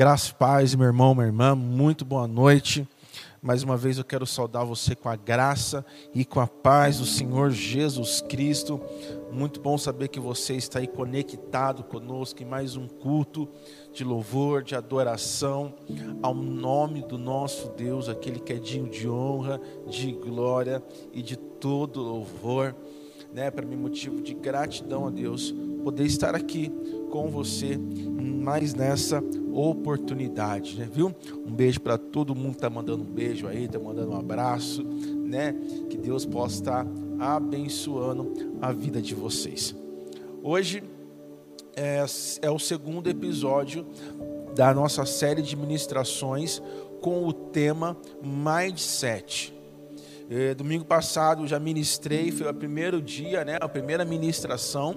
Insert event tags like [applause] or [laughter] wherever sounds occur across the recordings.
Graças, paz, meu irmão, minha irmã, muito boa noite. Mais uma vez eu quero saudar você com a graça e com a paz do Senhor Jesus Cristo. Muito bom saber que você está aí conectado conosco em mais um culto de louvor, de adoração ao nome do nosso Deus, aquele que é digno de honra, de glória e de todo louvor. Né, para mim, motivo de gratidão a Deus poder estar aqui com você mais nessa oportunidade, né? viu? Um beijo para todo mundo que tá mandando um beijo aí, tá mandando um abraço, né? Que Deus possa estar abençoando a vida de vocês. Hoje é, é o segundo episódio da nossa série de ministrações com o tema Mindset. Eh, domingo passado já ministrei, foi o primeiro dia, né, a primeira ministração.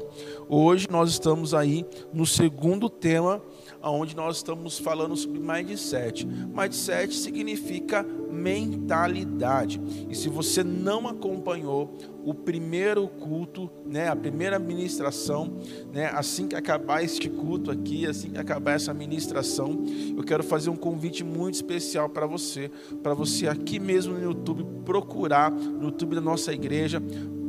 Hoje nós estamos aí no segundo tema, onde nós estamos falando sobre mindset. Mindset significa mentalidade. E se você não acompanhou o primeiro culto, né, a primeira ministração, né, assim que acabar este culto aqui, assim que acabar essa ministração, eu quero fazer um convite muito especial para você, para você aqui mesmo no YouTube procurar, no YouTube da nossa igreja,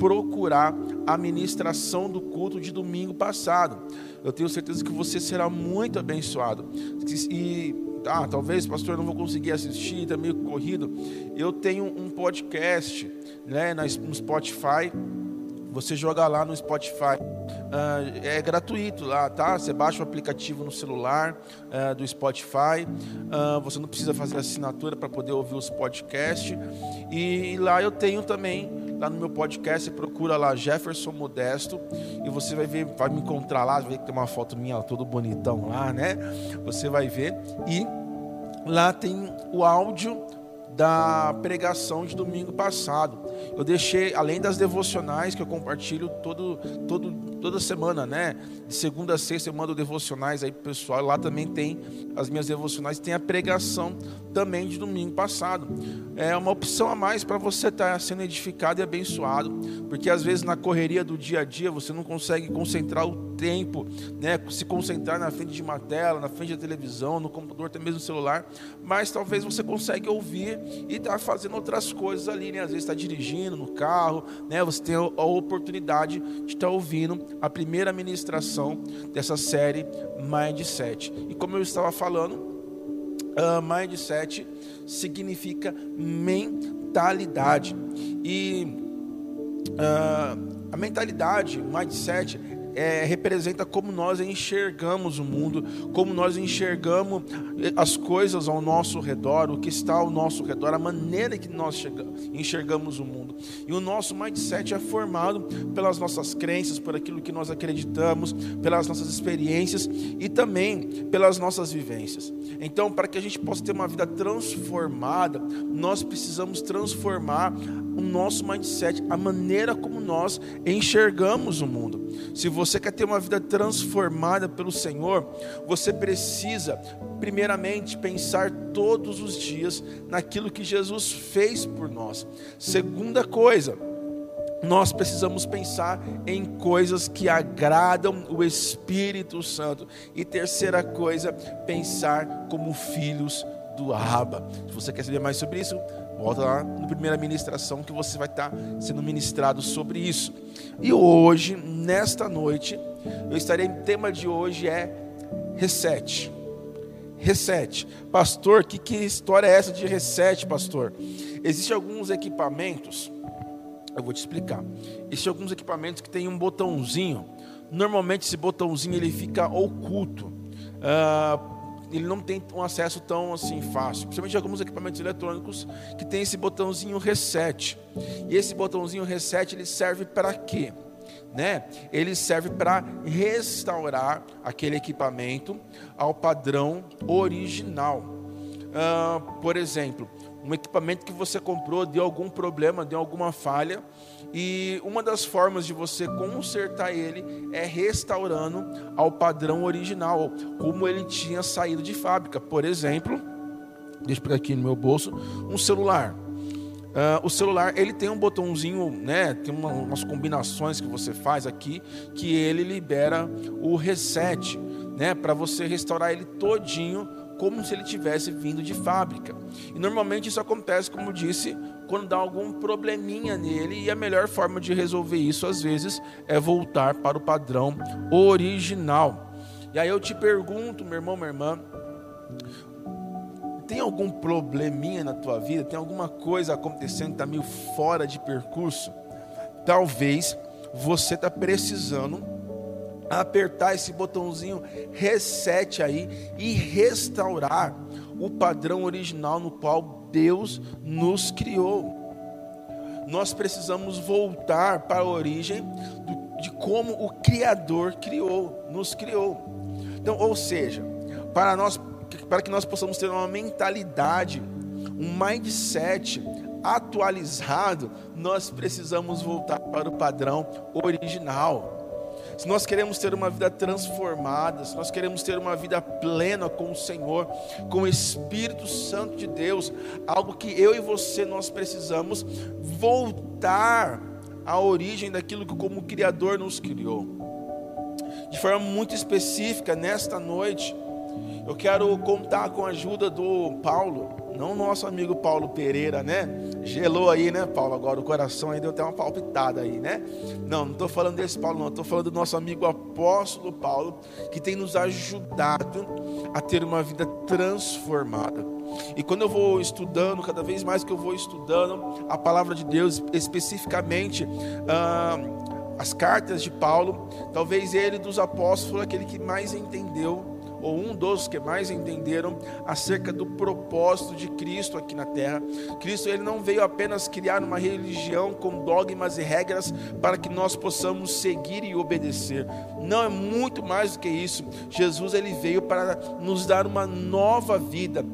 procurar a ministração do culto de domingo passado. Eu tenho certeza que você será muito abençoado. E ah, talvez, pastor, não vou conseguir assistir, está meio corrido. Eu tenho um podcast né, no Spotify. Você joga lá no Spotify. Uh, é gratuito lá, tá? Você baixa o aplicativo no celular uh, do Spotify. Uh, você não precisa fazer assinatura para poder ouvir os podcasts. E lá eu tenho também lá no meu podcast, você procura lá Jefferson Modesto e você vai ver, vai me encontrar lá, ver que tem uma foto minha todo bonitão lá, né? Você vai ver e lá tem o áudio da pregação de domingo passado. Eu deixei, além das devocionais que eu compartilho todo, todo, toda semana, né? De segunda a sexta eu mando devocionais aí pro pessoal. Lá também tem as minhas devocionais, tem a pregação também de domingo passado. É uma opção a mais para você estar tá sendo edificado e abençoado, porque às vezes na correria do dia a dia você não consegue concentrar o tempo, né? Se concentrar na frente de uma tela, na frente da televisão, no computador, até mesmo no celular, mas talvez você consegue ouvir e estar tá fazendo outras coisas ali, né? Às vezes está dirigindo no carro, né? Você tem a oportunidade de estar tá ouvindo a primeira ministração dessa série Mindset. E como eu estava falando, uh, Mindset significa mentalidade. E uh, a mentalidade, mindset, é, representa como nós enxergamos o mundo, como nós enxergamos as coisas ao nosso redor, o que está ao nosso redor, a maneira que nós enxergamos o mundo. E o nosso mindset é formado pelas nossas crenças, por aquilo que nós acreditamos, pelas nossas experiências e também pelas nossas vivências. Então, para que a gente possa ter uma vida transformada, nós precisamos transformar o nosso mindset, a maneira como nós enxergamos o mundo. Se você quer ter uma vida transformada pelo Senhor, você precisa, primeiramente, pensar todos os dias naquilo que Jesus fez por nós. Segunda coisa, nós precisamos pensar em coisas que agradam o Espírito Santo. E terceira coisa, pensar como filhos do Abba. Se você quer saber mais sobre isso, volta lá na primeira ministração que você vai estar sendo ministrado sobre isso. E hoje, nesta noite, eu estarei, o tema de hoje é reset. Reset. Pastor, que, que história é essa de reset, pastor? Existem alguns equipamentos, eu vou te explicar. Existem alguns equipamentos que tem um botãozinho. Normalmente esse botãozinho ele fica oculto. Uh, ele não tem um acesso tão assim fácil. Principalmente alguns equipamentos eletrônicos que tem esse botãozinho reset. E esse botãozinho reset ele serve para quê? Né? Ele serve para restaurar aquele equipamento ao padrão original. Uh, por exemplo, um equipamento que você comprou deu algum problema, deu alguma falha, e uma das formas de você consertar ele é restaurando ao padrão original, como ele tinha saído de fábrica. Por exemplo, deixa eu pegar aqui no meu bolso, um celular. Uh, o celular ele tem um botãozinho, né? Tem uma, umas combinações que você faz aqui que ele libera o reset, né? Para você restaurar ele todinho como se ele tivesse vindo de fábrica. E normalmente isso acontece, como disse, quando dá algum probleminha nele, e a melhor forma de resolver isso, às vezes, é voltar para o padrão original. E aí eu te pergunto, meu irmão, minha irmã, tem algum probleminha na tua vida? Tem alguma coisa acontecendo que está meio fora de percurso? Talvez você está precisando apertar esse botãozinho reset aí e restaurar o padrão original no qual Deus nos criou. Nós precisamos voltar para a origem de como o Criador criou, nos criou. Então, ou seja, para nós, para que nós possamos ter uma mentalidade, um mindset atualizado, nós precisamos voltar para o padrão original se nós queremos ter uma vida transformada, se nós queremos ter uma vida plena com o Senhor, com o Espírito Santo de Deus, algo que eu e você nós precisamos voltar à origem daquilo que como Criador nos criou. De forma muito específica, nesta noite, eu quero contar com a ajuda do Paulo, não nosso amigo Paulo Pereira, né? Gelou aí, né, Paulo? Agora o coração aí deu até uma palpitada aí, né? Não, não estou falando desse Paulo, não. Estou falando do nosso amigo apóstolo Paulo, que tem nos ajudado a ter uma vida transformada. E quando eu vou estudando, cada vez mais que eu vou estudando a palavra de Deus, especificamente. Ah, as cartas de Paulo, talvez ele dos apóstolos foi aquele que mais entendeu ou um dos que mais entenderam acerca do propósito de Cristo aqui na terra. Cristo ele não veio apenas criar uma religião com dogmas e regras para que nós possamos seguir e obedecer. Não é muito mais do que isso. Jesus ele veio para nos dar uma nova vida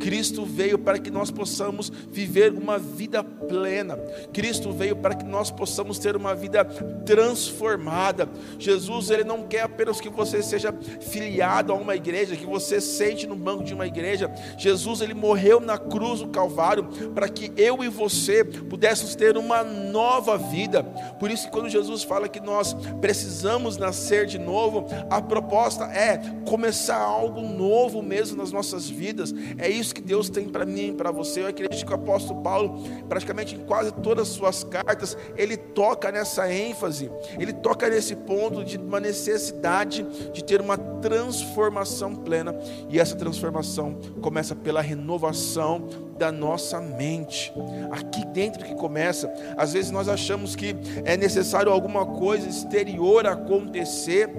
Cristo veio para que nós possamos viver uma vida plena. Cristo veio para que nós possamos ter uma vida transformada. Jesus, ele não quer apenas que você seja filiado a uma igreja, que você sente no banco de uma igreja. Jesus, ele morreu na cruz do Calvário para que eu e você pudéssemos ter uma nova vida. Por isso, quando Jesus fala que nós precisamos nascer de novo, a proposta é começar algo novo mesmo nas nossas vidas. É isso que Deus tem para mim para você. Eu acredito que o apóstolo Paulo, praticamente em quase todas as suas cartas, ele toca nessa ênfase, ele toca nesse ponto de uma necessidade de ter uma transformação plena. E essa transformação começa pela renovação da nossa mente. Aqui dentro que começa. Às vezes nós achamos que é necessário alguma coisa exterior acontecer.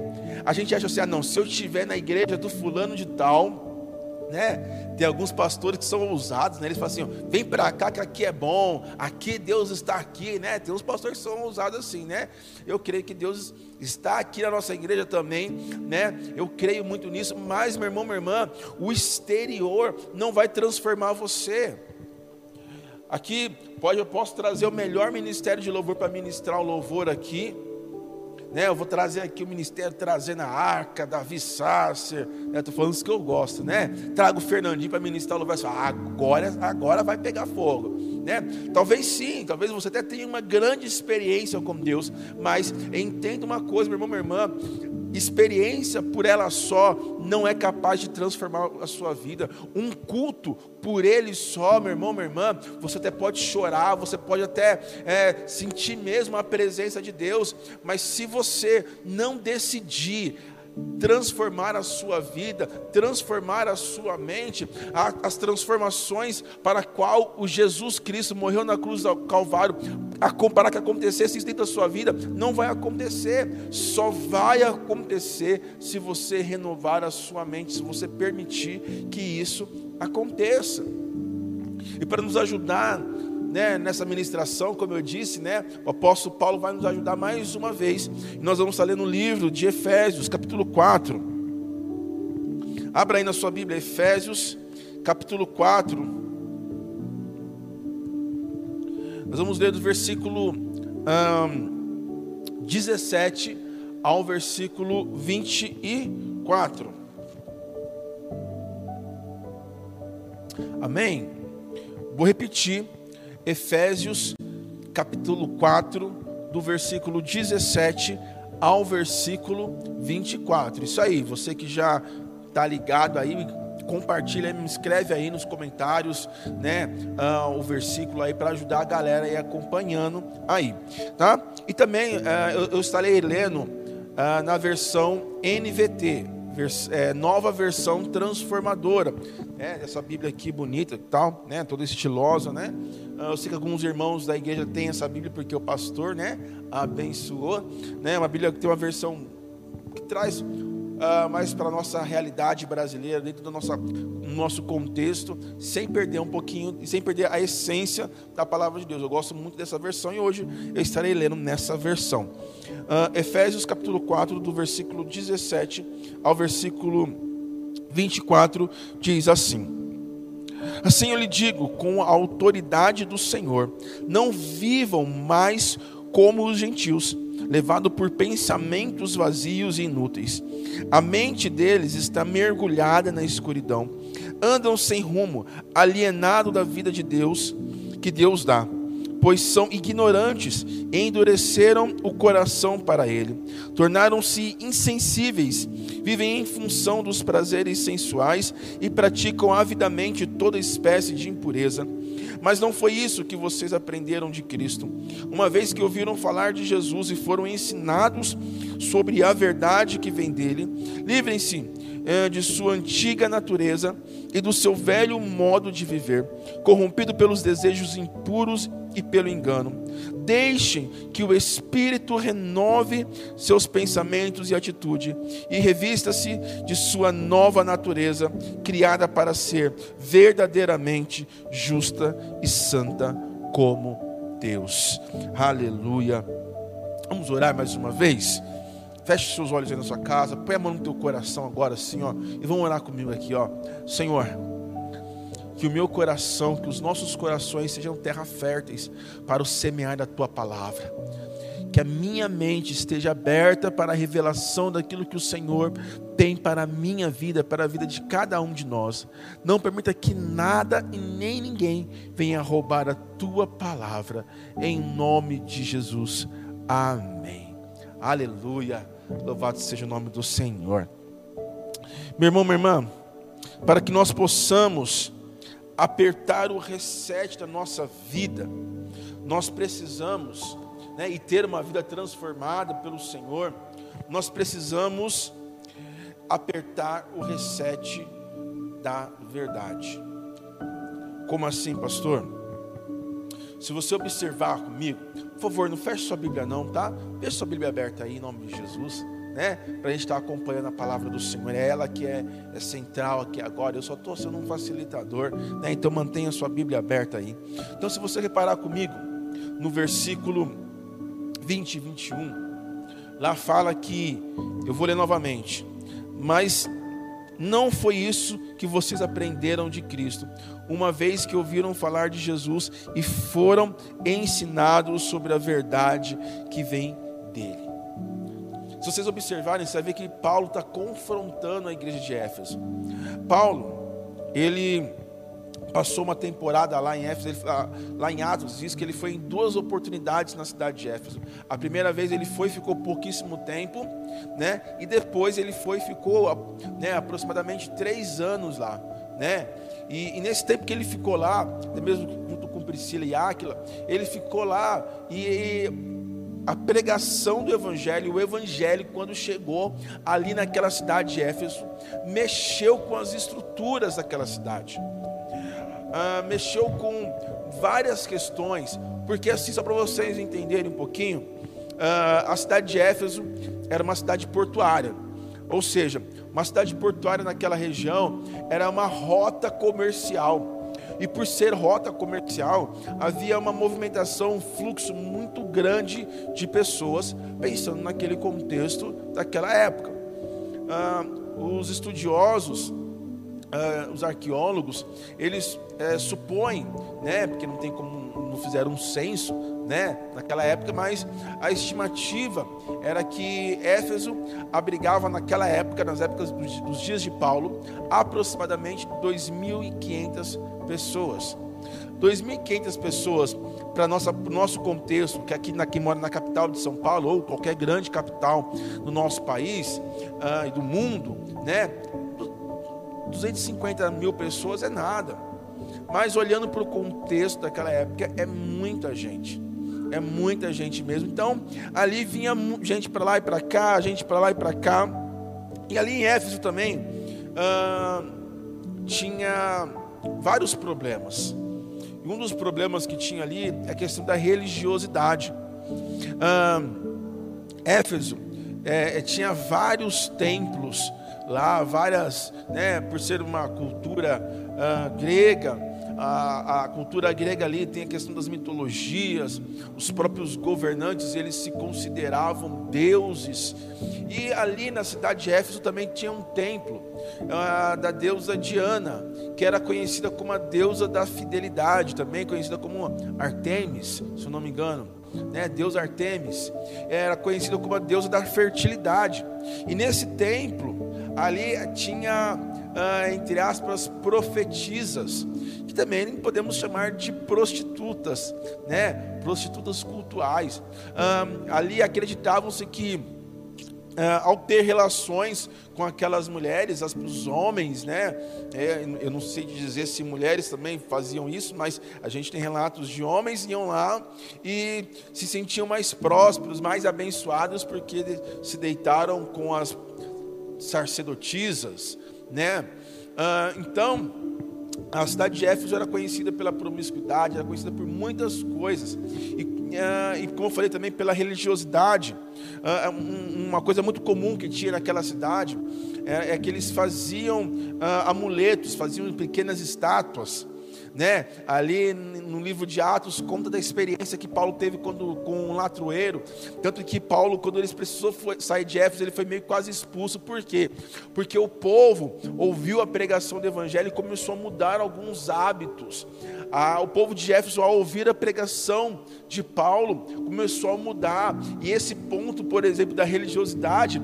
A gente acha assim: ah, não, se eu estiver na igreja do fulano de tal né? Tem alguns pastores que são ousados, né? Eles falam assim: vem para cá que aqui é bom, aqui Deus está aqui, né? Tem uns pastores que são ousados assim, né? Eu creio que Deus está aqui na nossa igreja também, né? Eu creio muito nisso, mas meu irmão, minha irmã, o exterior não vai transformar você. Aqui pode eu posso trazer o melhor ministério de louvor para ministrar o louvor aqui, né, eu vou trazer aqui o ministério trazendo a arca, Davi Sasser, né, estou falando isso que eu gosto, né? Trago o Fernandinho para ministrar o louvor, ah, agora, agora vai pegar fogo, né? Talvez sim, talvez você até tenha uma grande experiência com Deus, mas entenda uma coisa, meu irmão, minha irmã, experiência por ela só não é capaz de transformar a sua vida. Um culto por ele só, meu irmão, minha irmã, você até pode chorar, você pode até é, sentir mesmo a presença de Deus, mas se você não decidir transformar a sua vida, transformar a sua mente, as transformações para a qual o Jesus Cristo morreu na cruz do Calvário, para que acontecesse isso dentro da sua vida, não vai acontecer, só vai acontecer se você renovar a sua mente, se você permitir que isso aconteça. E para nos ajudar né, nessa ministração, como eu disse, né, o apóstolo Paulo vai nos ajudar mais uma vez. Nós vamos estar lendo o livro de Efésios, capítulo 4. Abra aí na sua Bíblia, Efésios, capítulo 4. Nós vamos ler do versículo um, 17 ao versículo 24. Amém? Vou repetir Efésios capítulo 4, do versículo 17 ao versículo 24. Isso aí, você que já está ligado aí, compartilha, me escreve aí nos comentários, né, uh, o versículo aí para ajudar a galera aí acompanhando aí, tá? E também uh, eu, eu, estarei lendo uh, na versão NVT, vers é, nova versão transformadora, né? Essa Bíblia aqui bonita, tal, né? Toda estilosa, né? Eu sei que alguns irmãos da igreja têm essa Bíblia porque o pastor, né, abençoou, né? Uma Bíblia que tem uma versão que traz uh, mais para a nossa realidade brasileira, dentro do nosso, nosso contexto, sem perder um pouquinho, sem perder a essência da palavra de Deus. Eu gosto muito dessa versão e hoje eu estarei lendo nessa versão. Uh, Efésios capítulo 4, do versículo 17 ao versículo 24, diz assim. Assim eu lhe digo, com a autoridade do Senhor, não vivam mais como os gentios levado por pensamentos vazios e inúteis. A mente deles está mergulhada na escuridão. Andam sem rumo, alienado da vida de Deus que Deus dá, pois são ignorantes e endureceram o coração para ele. Tornaram-se insensíveis, vivem em função dos prazeres sensuais e praticam avidamente toda espécie de impureza. Mas não foi isso que vocês aprenderam de Cristo. Uma vez que ouviram falar de Jesus e foram ensinados sobre a verdade que vem dele, livrem-se eh, de sua antiga natureza e do seu velho modo de viver, corrompido pelos desejos impuros e pelo engano. Deixem que o Espírito renove seus pensamentos e atitude e revista-se de sua nova natureza, criada para ser verdadeiramente justa e santa como Deus. Aleluia. Vamos orar mais uma vez? Feche seus olhos aí na sua casa, põe a mão no teu coração agora assim, ó, e vamos orar comigo aqui, ó. Senhor, que o meu coração, que os nossos corações sejam terra férteis para o semear da tua palavra. Que a minha mente esteja aberta para a revelação daquilo que o Senhor tem para a minha vida, para a vida de cada um de nós. Não permita que nada e nem ninguém venha roubar a tua palavra, em nome de Jesus. Amém. Aleluia. Louvado seja o nome do Senhor. Meu irmão, minha irmã, para que nós possamos apertar o reset da nossa vida, nós precisamos, né, e ter uma vida transformada pelo Senhor, nós precisamos apertar o reset da verdade. Como assim, pastor? Se você observar comigo, por favor, não feche sua Bíblia não, tá? Deixa sua Bíblia aberta aí em nome de Jesus né? Para a gente estar tá acompanhando a palavra do Senhor. É ela que é, é central aqui agora. Eu só estou sendo um facilitador, né? Então mantenha sua Bíblia aberta aí. Então, se você reparar comigo, no versículo 20 e 21, lá fala que, eu vou ler novamente, mas não foi isso que vocês aprenderam de Cristo, uma vez que ouviram falar de Jesus e foram ensinados sobre a verdade que vem dele. Se vocês observarem, você vai ver que Paulo está confrontando a igreja de Éfeso. Paulo, ele passou uma temporada lá em Éfeso, ele, ah, lá em Atos, diz que ele foi em duas oportunidades na cidade de Éfeso. A primeira vez ele foi, ficou pouquíssimo tempo, né? E depois ele foi, ficou, né, aproximadamente três anos lá, né? E, e, nesse tempo que ele ficou lá, mesmo junto com Priscila e Áquila, ele ficou lá e, e a pregação do Evangelho, o Evangelho, quando chegou ali naquela cidade de Éfeso, mexeu com as estruturas daquela cidade, ah, mexeu com várias questões, porque assim, só para vocês entenderem um pouquinho, ah, a cidade de Éfeso era uma cidade portuária, ou seja, uma cidade portuária naquela região era uma rota comercial e por ser rota comercial, havia uma movimentação, um fluxo muito grande de pessoas, pensando naquele contexto daquela época. Ah, os estudiosos, ah, os arqueólogos, eles é, supõem, né, porque não tem como não fizeram um censo, né, naquela época, mas a estimativa era que Éfeso abrigava naquela época, nas épocas dos, dias de Paulo, aproximadamente 2.500 pessoas. 2.500 pessoas para o nosso contexto, que aqui na, quem mora na capital de São Paulo, ou qualquer grande capital do nosso país uh, e do mundo, né? 250 mil pessoas é nada. Mas olhando para o contexto daquela época, é muita gente. É muita gente mesmo. Então, ali vinha gente para lá e para cá, gente para lá e para cá. E ali em Éfeso também ah, tinha vários problemas. E um dos problemas que tinha ali é a questão da religiosidade. Ah, Éfeso é, tinha vários templos lá, várias, né, por ser uma cultura ah, grega, a, a, cultura grega ali tem a questão das mitologias, os próprios governantes eles se consideravam deuses, e ali na cidade de Éfeso também tinha um templo uh, da deusa Diana, que era conhecida como a deusa da fidelidade, também conhecida como Artemis, se eu não me engano. Né, Deus Artemis era conhecida como a deusa da fertilidade, e nesse templo ali tinha, uh, entre aspas, profetisas, que também podemos chamar de prostitutas, né? Prostitutas cultuais. Um, ali acreditavam-se que Uh, ao ter relações com aquelas mulheres, as, os homens, né? É, eu não sei dizer se mulheres também faziam isso, mas a gente tem relatos de homens iam lá e se sentiam mais prósperos, mais abençoados, porque se deitaram com as sacerdotisas, né? Uh, então, a cidade de Éfeso era conhecida pela promiscuidade, era conhecida por muitas coisas. E, uh, e como eu falei também, pela religiosidade. Uh, um, uma coisa muito comum que tinha naquela cidade é, é que eles faziam amuletos, faziam pequenas estátuas né? Ali no livro de Atos conta da experiência que Paulo teve quando, com um latroeiro, tanto que Paulo, quando ele precisou sair de Éfeso, ele foi meio quase expulso. Por quê? Porque o povo ouviu a pregação do evangelho e começou a mudar alguns hábitos. Ah, o povo de Éfeso, ao ouvir a pregação de Paulo, começou a mudar. E esse ponto, por exemplo, da religiosidade,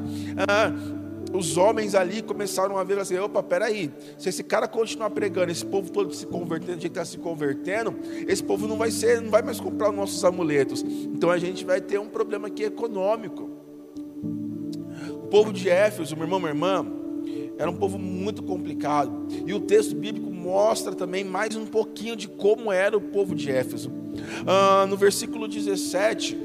ah, os homens ali começaram a ver assim: opa, peraí, se esse cara continuar pregando, esse povo todo se convertendo, a gente está se convertendo, esse povo não vai ser, não vai mais comprar os nossos amuletos. Então a gente vai ter um problema aqui econômico. O povo de Éfeso, meu irmão, minha irmã, era um povo muito complicado. E o texto bíblico mostra também mais um pouquinho de como era o povo de Éfeso. Ah, no versículo 17,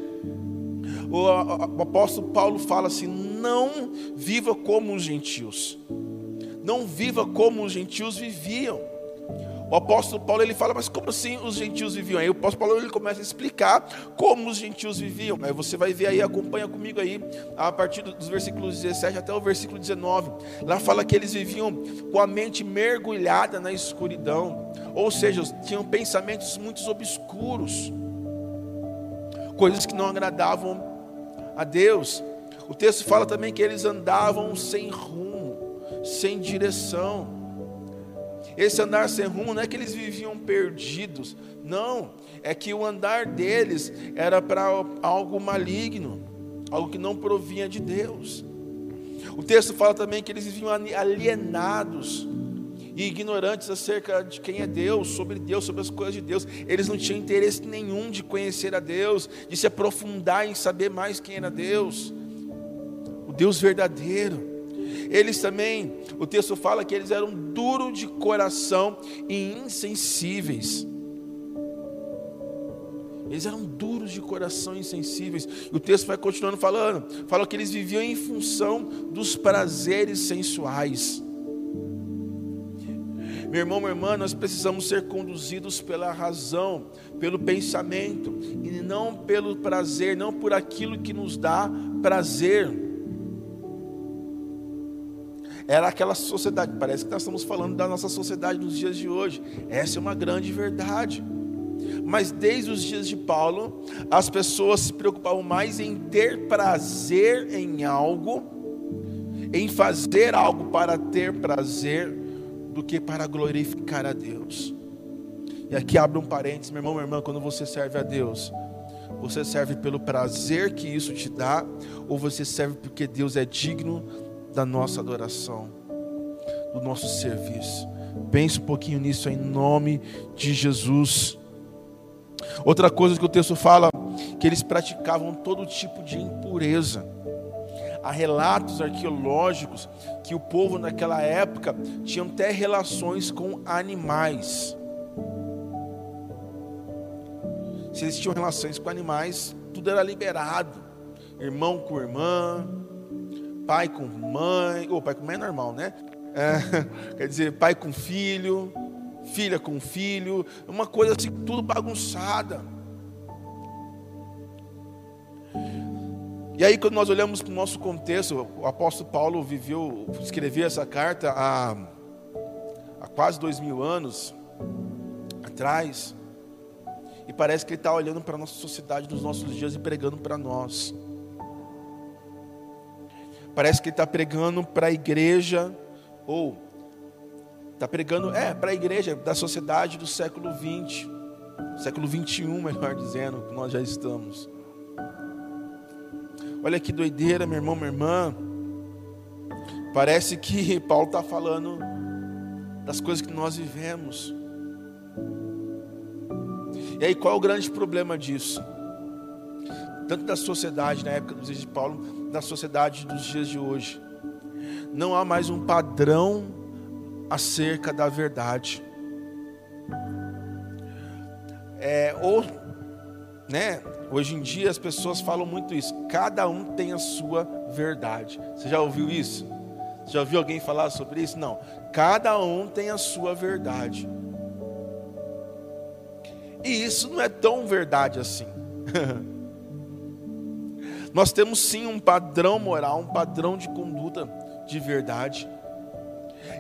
o, o apóstolo Paulo fala assim: não viva como os gentios. Não viva como os gentios viviam. O apóstolo Paulo ele fala, mas como assim os gentios viviam? Aí o apóstolo Paulo ele começa a explicar como os gentios viviam. Aí você vai ver aí, acompanha comigo aí, a partir dos versículos 17 até o versículo 19. Lá fala que eles viviam com a mente mergulhada na escuridão, ou seja, tinham pensamentos muito obscuros, coisas que não agradavam a Deus. O texto fala também que eles andavam sem rumo, sem direção. Esse andar sem rumo não é que eles viviam perdidos, não, é que o andar deles era para algo maligno, algo que não provinha de Deus. O texto fala também que eles viviam alienados e ignorantes acerca de quem é Deus, sobre Deus, sobre as coisas de Deus. Eles não tinham interesse nenhum de conhecer a Deus, de se aprofundar em saber mais quem era Deus. Deus verdadeiro. Eles também, o texto fala que eles eram duros de coração e insensíveis. Eles eram duros de coração e insensíveis. E o texto vai continuando falando. Fala que eles viviam em função dos prazeres sensuais. Meu irmão, minha irmã, nós precisamos ser conduzidos pela razão, pelo pensamento, e não pelo prazer, não por aquilo que nos dá prazer era aquela sociedade. Parece que nós estamos falando da nossa sociedade nos dias de hoje. Essa é uma grande verdade. Mas desde os dias de Paulo, as pessoas se preocupavam mais em ter prazer em algo, em fazer algo para ter prazer, do que para glorificar a Deus. E aqui abre um parênteses, meu irmão, minha irmã, quando você serve a Deus, você serve pelo prazer que isso te dá, ou você serve porque Deus é digno da nossa adoração, do nosso serviço. Pense um pouquinho nisso em nome de Jesus. Outra coisa que o texto fala, que eles praticavam todo tipo de impureza. há relatos arqueológicos que o povo naquela época tinha até relações com animais. Se eles tinham relações com animais, tudo era liberado. Irmão com irmã, pai com mãe, ou pai com mãe é normal, né? É, [laughs] quer dizer, pai com filho, filha com filho, uma coisa assim, tudo bagunçada. E aí, quando nós olhamos para o nosso contexto, o apóstolo Paulo viveu, escreveu essa carta há, há quase dois mil anos atrás, e parece que ele está olhando para a nossa sociedade nos nossos dias e pregando para nós. Parece que ele está pregando para a igreja, ou está pregando, é, para a igreja da sociedade do século 20, século 21, [laughs] melhor dizendo, que nós já estamos. Olha que doideira, meu irmão, minha irmã. Parece que [laughs] Paulo está falando das coisas que nós vivemos. E aí, qual é o grande problema disso? Tanto da sociedade na época dos dias de Paulo, da sociedade dos dias de hoje. Não há mais um padrão acerca da verdade. É, ou, né, hoje em dia as pessoas falam muito isso. Cada um tem a sua verdade. Você já ouviu isso? Já ouviu alguém falar sobre isso? Não. Cada um tem a sua verdade. E isso não é tão verdade assim. [laughs] Nós temos sim um padrão moral, um padrão de conduta de verdade.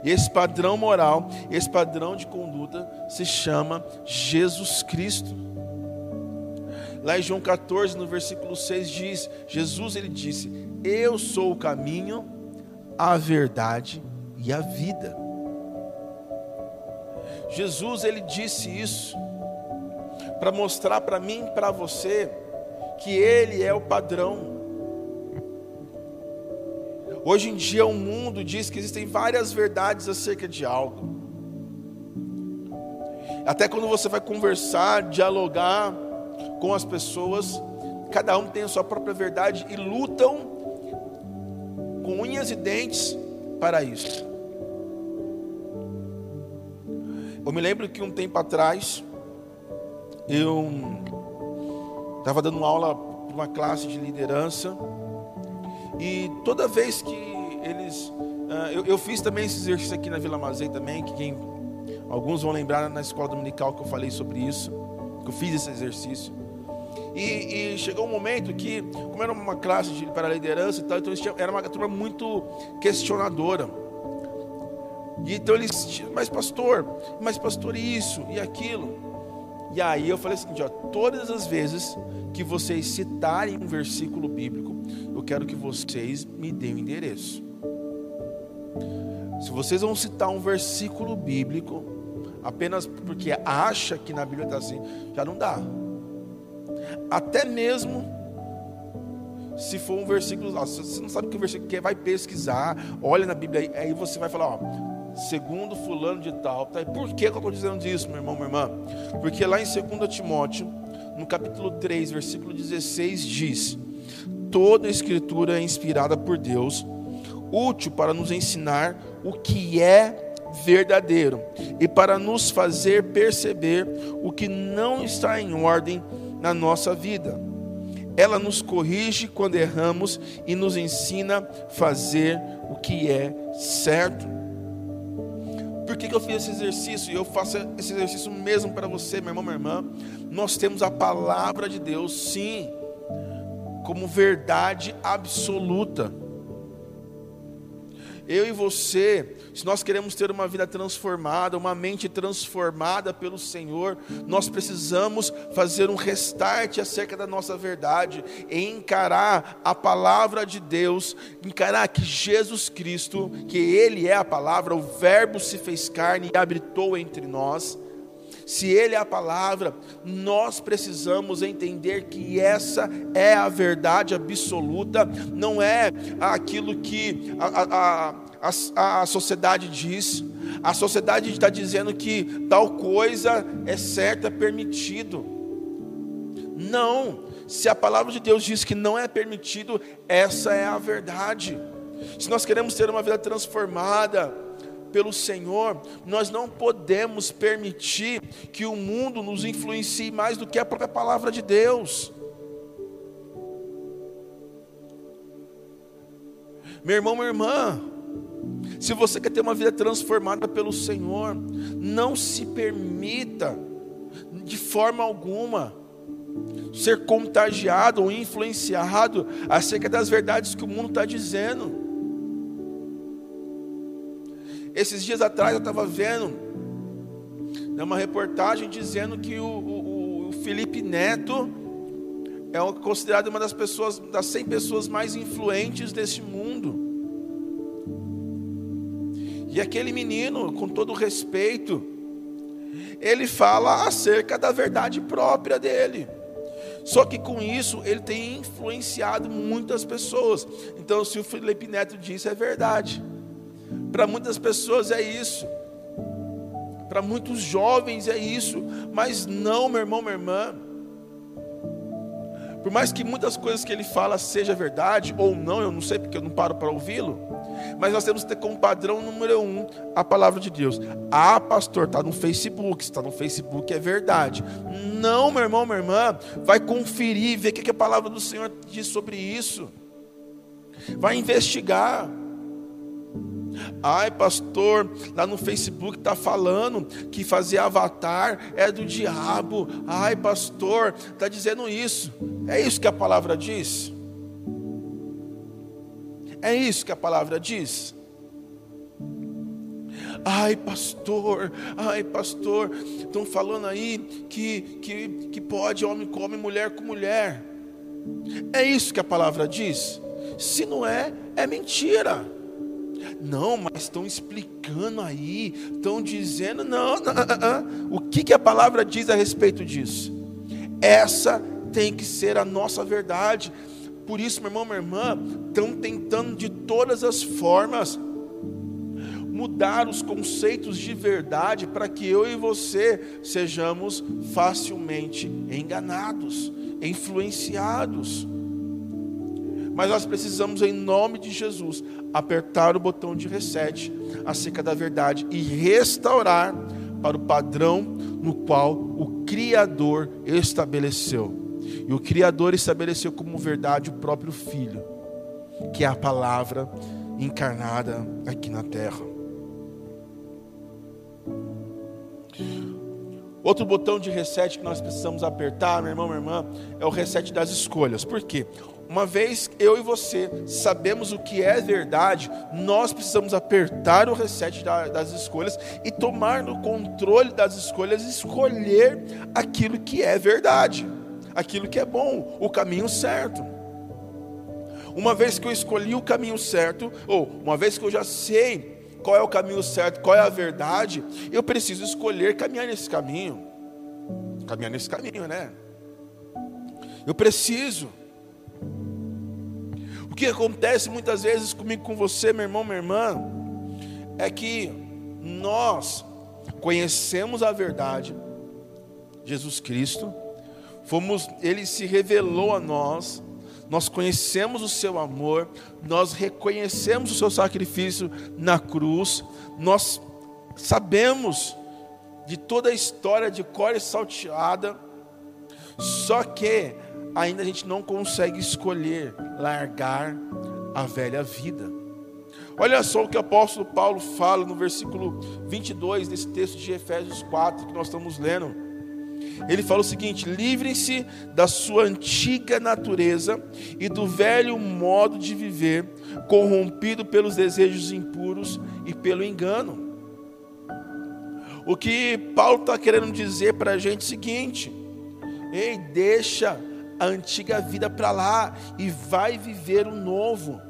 E esse padrão moral, esse padrão de conduta se chama Jesus Cristo. Lá em João 14, no versículo 6 diz: Jesus ele disse: "Eu sou o caminho, a verdade e a vida". Jesus ele disse isso para mostrar para mim e para você que Ele é o padrão. Hoje em dia o mundo diz que existem várias verdades acerca de algo. Até quando você vai conversar, dialogar com as pessoas, cada um tem a sua própria verdade e lutam com unhas e dentes para isso. Eu me lembro que um tempo atrás, eu estava dando aula para uma classe de liderança e toda vez que eles, uh, eu, eu, fiz também esse exercício aqui na Vila Mazei também, que quem, alguns vão lembrar na escola dominical que eu falei sobre isso, que eu fiz esse exercício. E, e, chegou um momento que, como era uma classe de, para liderança e tal, então tinham, era uma turma muito questionadora. E então eles, mas pastor, mas pastor isso e aquilo. E aí eu falei assim, ó, todas as vezes que vocês citarem um versículo bíblico, eu quero que vocês me deem o endereço. Se vocês vão citar um versículo bíblico, apenas porque acha que na Bíblia está assim, já não dá. Até mesmo se for um versículo, você não sabe que versículo que é, vai pesquisar, olha na Bíblia, aí você vai falar, ó, segundo fulano de tal. Tá? Por que, eu estou dizendo isso, meu irmão, minha irmã? Porque lá em 2 Timóteo, no capítulo 3, versículo 16, diz: Toda a escritura é inspirada por Deus, útil para nos ensinar o que é verdadeiro e para nos fazer perceber o que não está em ordem na nossa vida. Ela nos corrige quando erramos e nos ensina a fazer o que é certo. Por que, que eu fiz esse exercício? E eu faço esse exercício mesmo para você, meu irmão, minha irmã. Nós temos a palavra de Deus, sim, como verdade absoluta eu e você, se nós queremos ter uma vida transformada, uma mente transformada pelo Senhor, nós precisamos fazer um restart acerca da nossa verdade e encarar a palavra de Deus, encarar que Jesus Cristo, que Ele é a palavra, o Verbo se fez carne e habitou entre nós se Ele é a palavra, nós precisamos entender que essa é a verdade absoluta, não é aquilo que a, a, a, a sociedade diz. A sociedade está dizendo que tal coisa é certa, é permitido. Não, Se a palavra de Deus diz que não é permitido, essa é a verdade. Se nós queremos ter uma vida transformada pelo Senhor, nós não podemos permitir que o mundo nos influencie mais do que a própria palavra de Deus. Meu irmão, minha irmã, se você quer ter uma vida transformada pelo Senhor, não se permita, de forma alguma, ser contagiado ou influenciado acerca das verdades que o mundo está dizendo. Esses dias atrás eu estava vendo né, uma reportagem dizendo que o, o, o Felipe Neto é considerado uma das pessoas, das 100 pessoas mais influentes desse mundo. E aquele menino, com todo respeito, ele fala acerca da verdade própria dele. Só que com isso ele tem influenciado muitas pessoas. Então, se o Felipe Neto disse, é verdade. Para muitas pessoas é isso. Para muitos jovens é isso. Mas não, meu irmão, minha irmã. Por mais que muitas coisas que ele fala seja verdade ou não, eu não sei porque eu não paro para ouvi-lo. Mas nós temos que ter como padrão número um a palavra de Deus. Ah, pastor, está no Facebook. está no Facebook é verdade. Não, meu irmão, minha irmã, vai conferir, ver o que a palavra do Senhor diz sobre isso. Vai investigar. Ai, pastor, lá no Facebook está falando que fazer avatar é do diabo. Ai, pastor, está dizendo isso. É isso que a palavra diz? É isso que a palavra diz? Ai, pastor, ai, pastor, estão falando aí que, que, que pode homem com homem, mulher com mulher. É isso que a palavra diz? Se não é, é mentira. Não, mas estão explicando aí, estão dizendo, não, não, não, não. o que, que a palavra diz a respeito disso? Essa tem que ser a nossa verdade. Por isso, meu irmão, minha irmã, estão tentando de todas as formas mudar os conceitos de verdade para que eu e você sejamos facilmente enganados, influenciados. Mas nós precisamos, em nome de Jesus, apertar o botão de reset acerca da verdade e restaurar para o padrão no qual o Criador estabeleceu. E o Criador estabeleceu como verdade o próprio Filho, que é a palavra encarnada aqui na terra. Outro botão de reset que nós precisamos apertar, meu irmão, minha irmã, é o reset das escolhas. Por quê? Uma vez eu e você sabemos o que é verdade, nós precisamos apertar o reset das escolhas e tomar no controle das escolhas, escolher aquilo que é verdade aquilo que é bom, o caminho certo. Uma vez que eu escolhi o caminho certo, ou uma vez que eu já sei qual é o caminho certo, qual é a verdade, eu preciso escolher caminhar nesse caminho. Caminhar nesse caminho, né? Eu preciso. O que acontece muitas vezes comigo, com você, meu irmão, minha irmã, é que nós conhecemos a verdade, Jesus Cristo, Fomos, ele se revelou a nós, nós conhecemos o seu amor, nós reconhecemos o seu sacrifício na cruz, nós sabemos de toda a história de cor e salteada, só que ainda a gente não consegue escolher largar a velha vida. Olha só o que o apóstolo Paulo fala no versículo 22 desse texto de Efésios 4 que nós estamos lendo. Ele fala o seguinte: livrem-se da sua antiga natureza e do velho modo de viver, corrompido pelos desejos impuros e pelo engano. O que Paulo está querendo dizer para a gente é o seguinte: ei, deixa a antiga vida para lá e vai viver o novo.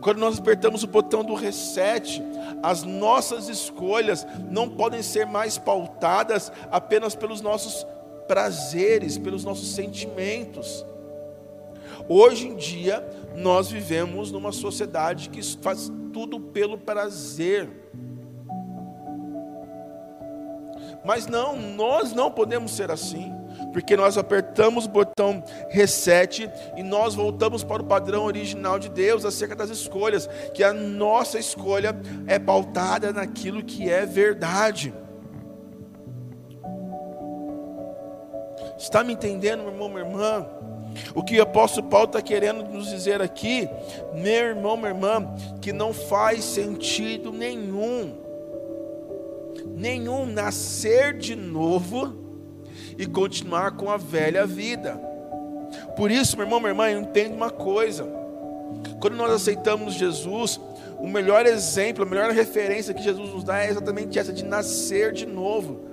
Quando nós apertamos o botão do reset, as nossas escolhas não podem ser mais pautadas apenas pelos nossos prazeres, pelos nossos sentimentos. Hoje em dia, nós vivemos numa sociedade que faz tudo pelo prazer. Mas não, nós não podemos ser assim. Porque nós apertamos o botão reset e nós voltamos para o padrão original de Deus acerca das escolhas, que a nossa escolha é pautada naquilo que é verdade. Está me entendendo, meu irmão, minha irmã? O que o apóstolo Paulo está querendo nos dizer aqui, meu irmão, minha irmã, que não faz sentido nenhum, nenhum nascer de novo e continuar com a velha vida. Por isso, meu irmão, minha irmã, entenda uma coisa: quando nós aceitamos Jesus, o melhor exemplo, a melhor referência que Jesus nos dá é exatamente essa de nascer de novo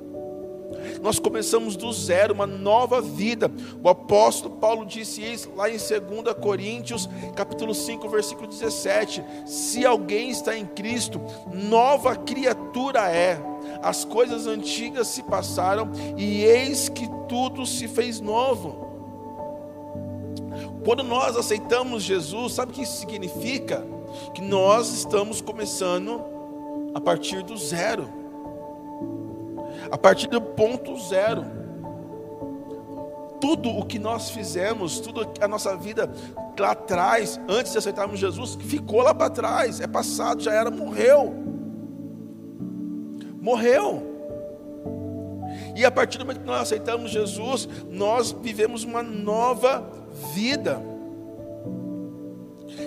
nós começamos do zero, uma nova vida. O apóstolo Paulo disse isso lá em 2 Coríntios, capítulo 5, versículo 17: Se alguém está em Cristo, nova criatura é. As coisas antigas se passaram e eis que tudo se fez novo. Quando nós aceitamos Jesus, sabe o que isso significa? Que nós estamos começando a partir do zero a partir do ponto zero. Tudo o que nós fizemos, tudo a nossa vida lá atrás, antes de aceitarmos Jesus, ficou lá para trás, é passado, já era, morreu. Morreu. E a partir do momento que nós aceitamos Jesus, nós vivemos uma nova vida.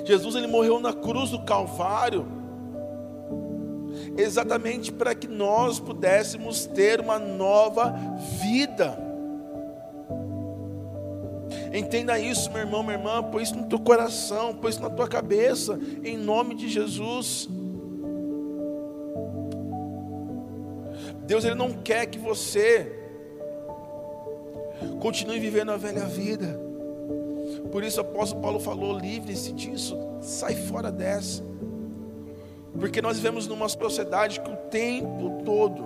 Jesus ele morreu na cruz do Calvário exatamente para que nós pudéssemos ter uma nova vida. Entenda isso, meu irmão, minha irmã, põe isso no teu coração, põe isso na tua cabeça, em nome de Jesus. Deus ele não quer que você continue vivendo a velha vida. Por isso o apóstolo Paulo falou: livre-se disso, sai fora dessa. Porque nós vivemos numa sociedade que o tempo todo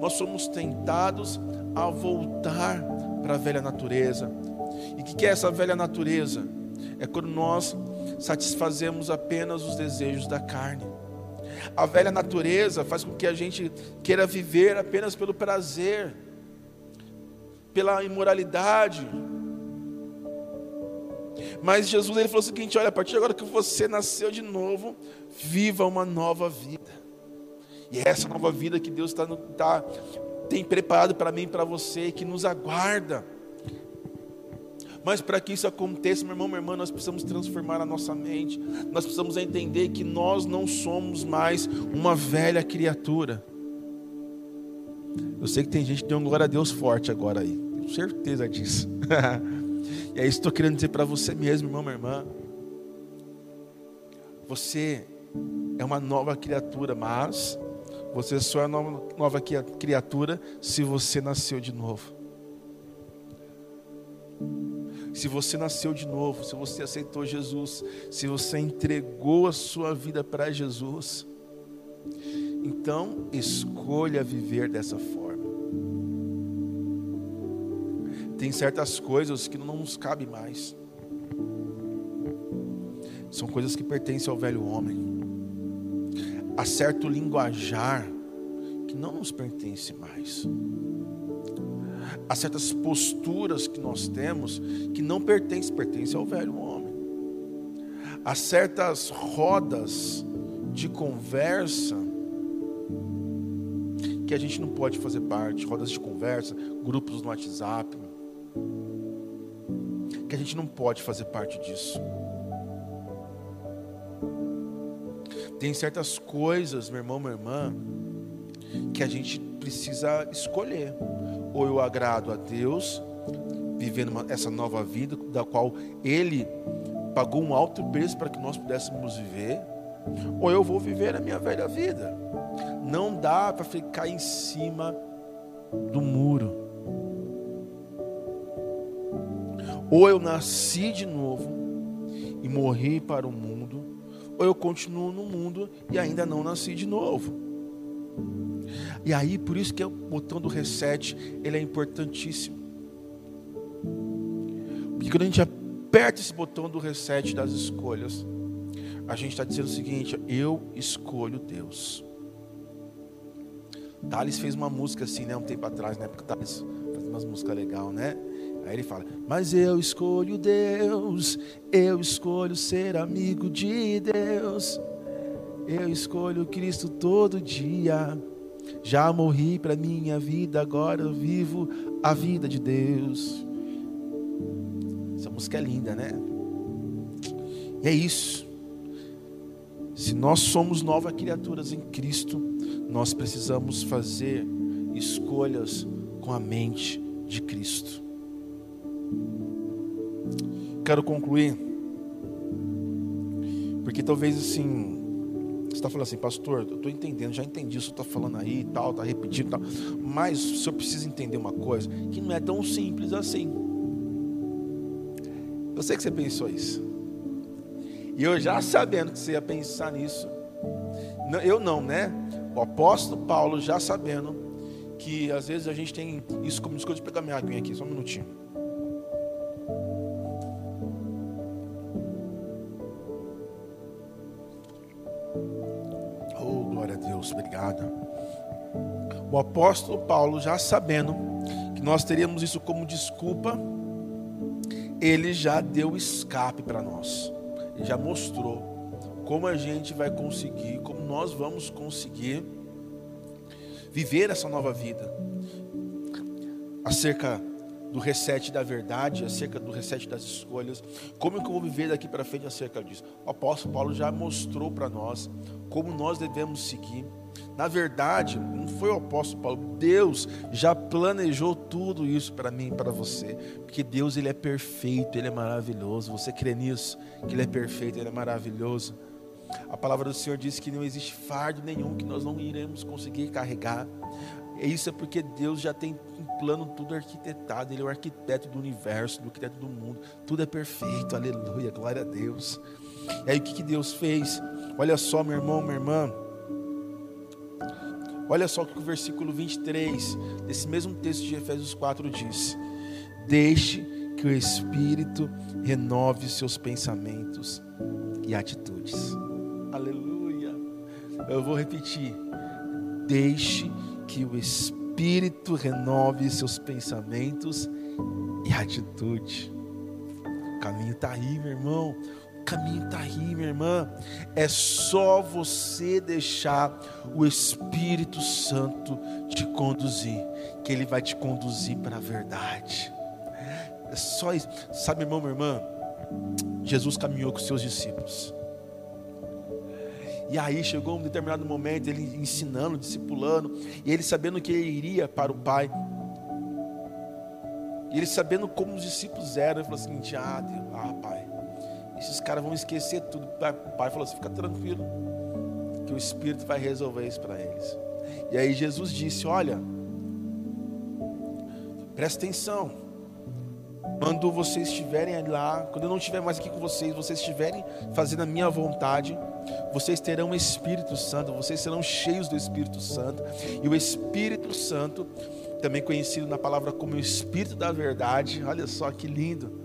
nós somos tentados a voltar para a velha natureza. E o que, que é essa velha natureza? É quando nós satisfazemos apenas os desejos da carne. A velha natureza faz com que a gente queira viver apenas pelo prazer, pela imoralidade, mas Jesus ele falou o seguinte: olha, a partir de agora que você nasceu de novo, viva uma nova vida. E é essa nova vida que Deus tá, tá, tem preparado para mim e para você, que nos aguarda. Mas para que isso aconteça, meu irmão, minha irmã, nós precisamos transformar a nossa mente. Nós precisamos entender que nós não somos mais uma velha criatura. Eu sei que tem gente que tem um glória a Deus forte agora aí. Tenho certeza disso. [laughs] E é isso que estou querendo dizer para você mesmo, irmão, minha irmã. Você é uma nova criatura, mas você só é uma nova criatura se você nasceu de novo. Se você nasceu de novo, se você aceitou Jesus, se você entregou a sua vida para Jesus, então escolha viver dessa forma. Tem certas coisas que não nos cabe mais. São coisas que pertencem ao velho homem. Há certo linguajar que não nos pertence mais. Há certas posturas que nós temos que não pertencem, pertencem ao velho homem. Há certas rodas de conversa que a gente não pode fazer parte, rodas de conversa, grupos no WhatsApp, que a gente não pode fazer parte disso. Tem certas coisas, meu irmão, minha irmã, que a gente precisa escolher. Ou eu agrado a Deus, vivendo essa nova vida, da qual Ele pagou um alto preço para que nós pudéssemos viver, ou eu vou viver a minha velha vida. Não dá para ficar em cima do muro. Ou eu nasci de novo e morri para o mundo, ou eu continuo no mundo e ainda não nasci de novo. E aí, por isso que o botão do reset, ele é importantíssimo. Porque quando a gente aperta esse botão do reset das escolhas, a gente está dizendo o seguinte: eu escolho Deus. Thales fez uma música assim, né, um tempo atrás, né? Porque Thales umas músicas legais, né? Aí ele fala: Mas eu escolho Deus, eu escolho ser amigo de Deus, eu escolho Cristo todo dia. Já morri para minha vida, agora eu vivo a vida de Deus. Essa música é linda, né? E é isso. Se nós somos novas criaturas em Cristo, nós precisamos fazer escolhas com a mente de Cristo. Quero concluir, porque talvez assim, você está falando assim, pastor, eu estou entendendo, já entendi isso, está falando aí e tal, está repetindo e tal, mas o senhor precisa entender uma coisa, que não é tão simples assim. Eu sei que você pensou isso. E eu já sabendo que você ia pensar nisso, eu não, né? O apóstolo Paulo já sabendo que às vezes a gente tem isso como desculpa de pegar minha aguinha aqui, só um minutinho. Deus, obrigado. O apóstolo Paulo, já sabendo que nós teríamos isso como desculpa, ele já deu escape para nós já mostrou como a gente vai conseguir, como nós vamos conseguir viver essa nova vida. Acerca do reset da verdade, acerca do reset das escolhas, como que eu vou viver daqui para frente acerca disso? O apóstolo Paulo já mostrou para nós como nós devemos seguir. Na verdade, não foi o apóstolo Paulo, Deus já planejou tudo isso para mim e para você, porque Deus ele é perfeito, ele é maravilhoso. Você crê nisso? Que ele é perfeito, ele é maravilhoso. A palavra do Senhor diz que não existe fardo nenhum que nós não iremos conseguir carregar. E isso é porque Deus já tem plano tudo arquitetado, ele é o arquiteto do universo, do arquiteto do mundo. Tudo é perfeito. Aleluia, glória a Deus. E aí o que, que Deus fez? Olha só, meu irmão, minha irmã. Olha só o que o versículo 23 desse mesmo texto de Efésios 4 diz: Deixe que o Espírito renove seus pensamentos e atitudes. Aleluia. Eu vou repetir. Deixe que o Espírito renove seus pensamentos e atitude. O caminho está aí, meu irmão. O caminho está aí, minha irmã. É só você deixar o Espírito Santo te conduzir, que Ele vai te conduzir para a verdade. É só isso. Sabe, irmão, minha irmã? Jesus caminhou com seus discípulos. E aí chegou um determinado momento, ele ensinando, discipulando, e ele sabendo que ele iria para o Pai. E ele sabendo como os discípulos eram, ele falou seguinte: Ah, Deus, ah, Pai, esses caras vão esquecer tudo. O pai falou assim: fica tranquilo, que o Espírito vai resolver isso para eles. E aí Jesus disse: Olha, presta atenção. Quando vocês estiverem lá, quando eu não estiver mais aqui com vocês, vocês estiverem fazendo a minha vontade, vocês terão o Espírito Santo, vocês serão cheios do Espírito Santo, e o Espírito Santo, também conhecido na palavra como o Espírito da Verdade, olha só que lindo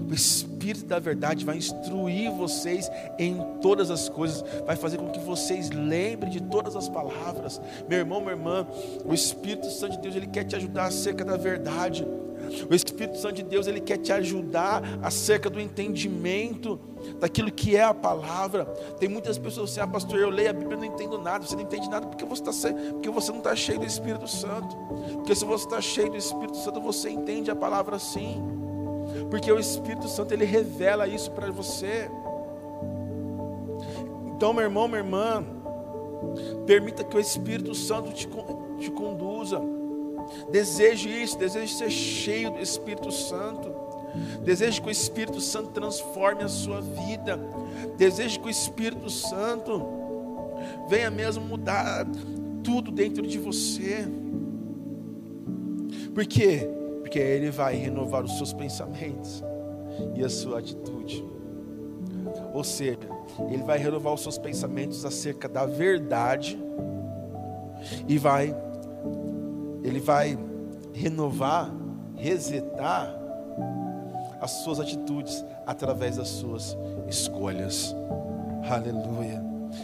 o Espírito da verdade vai instruir vocês em todas as coisas, vai fazer com que vocês lembrem de todas as palavras. Meu irmão, minha irmã, o Espírito Santo de Deus, ele quer te ajudar acerca da verdade. O Espírito Santo de Deus, ele quer te ajudar acerca do entendimento daquilo que é a palavra. Tem muitas pessoas assim, ah, pastor, eu leio a Bíblia e não entendo nada. Você não entende nada porque você, está, porque você não está cheio do Espírito Santo. Porque se você está cheio do Espírito Santo, você entende a palavra sim porque o Espírito Santo ele revela isso para você. Então, meu irmão, minha irmã, permita que o Espírito Santo te, te conduza. Deseje isso, deseje ser cheio do Espírito Santo. Deseje que o Espírito Santo transforme a sua vida. Deseje que o Espírito Santo venha mesmo mudar tudo dentro de você. Por quê? porque Ele vai renovar os seus pensamentos e a sua atitude. Ou seja, Ele vai renovar os seus pensamentos acerca da verdade e vai, Ele vai renovar, resetar as suas atitudes através das suas escolhas. Aleluia.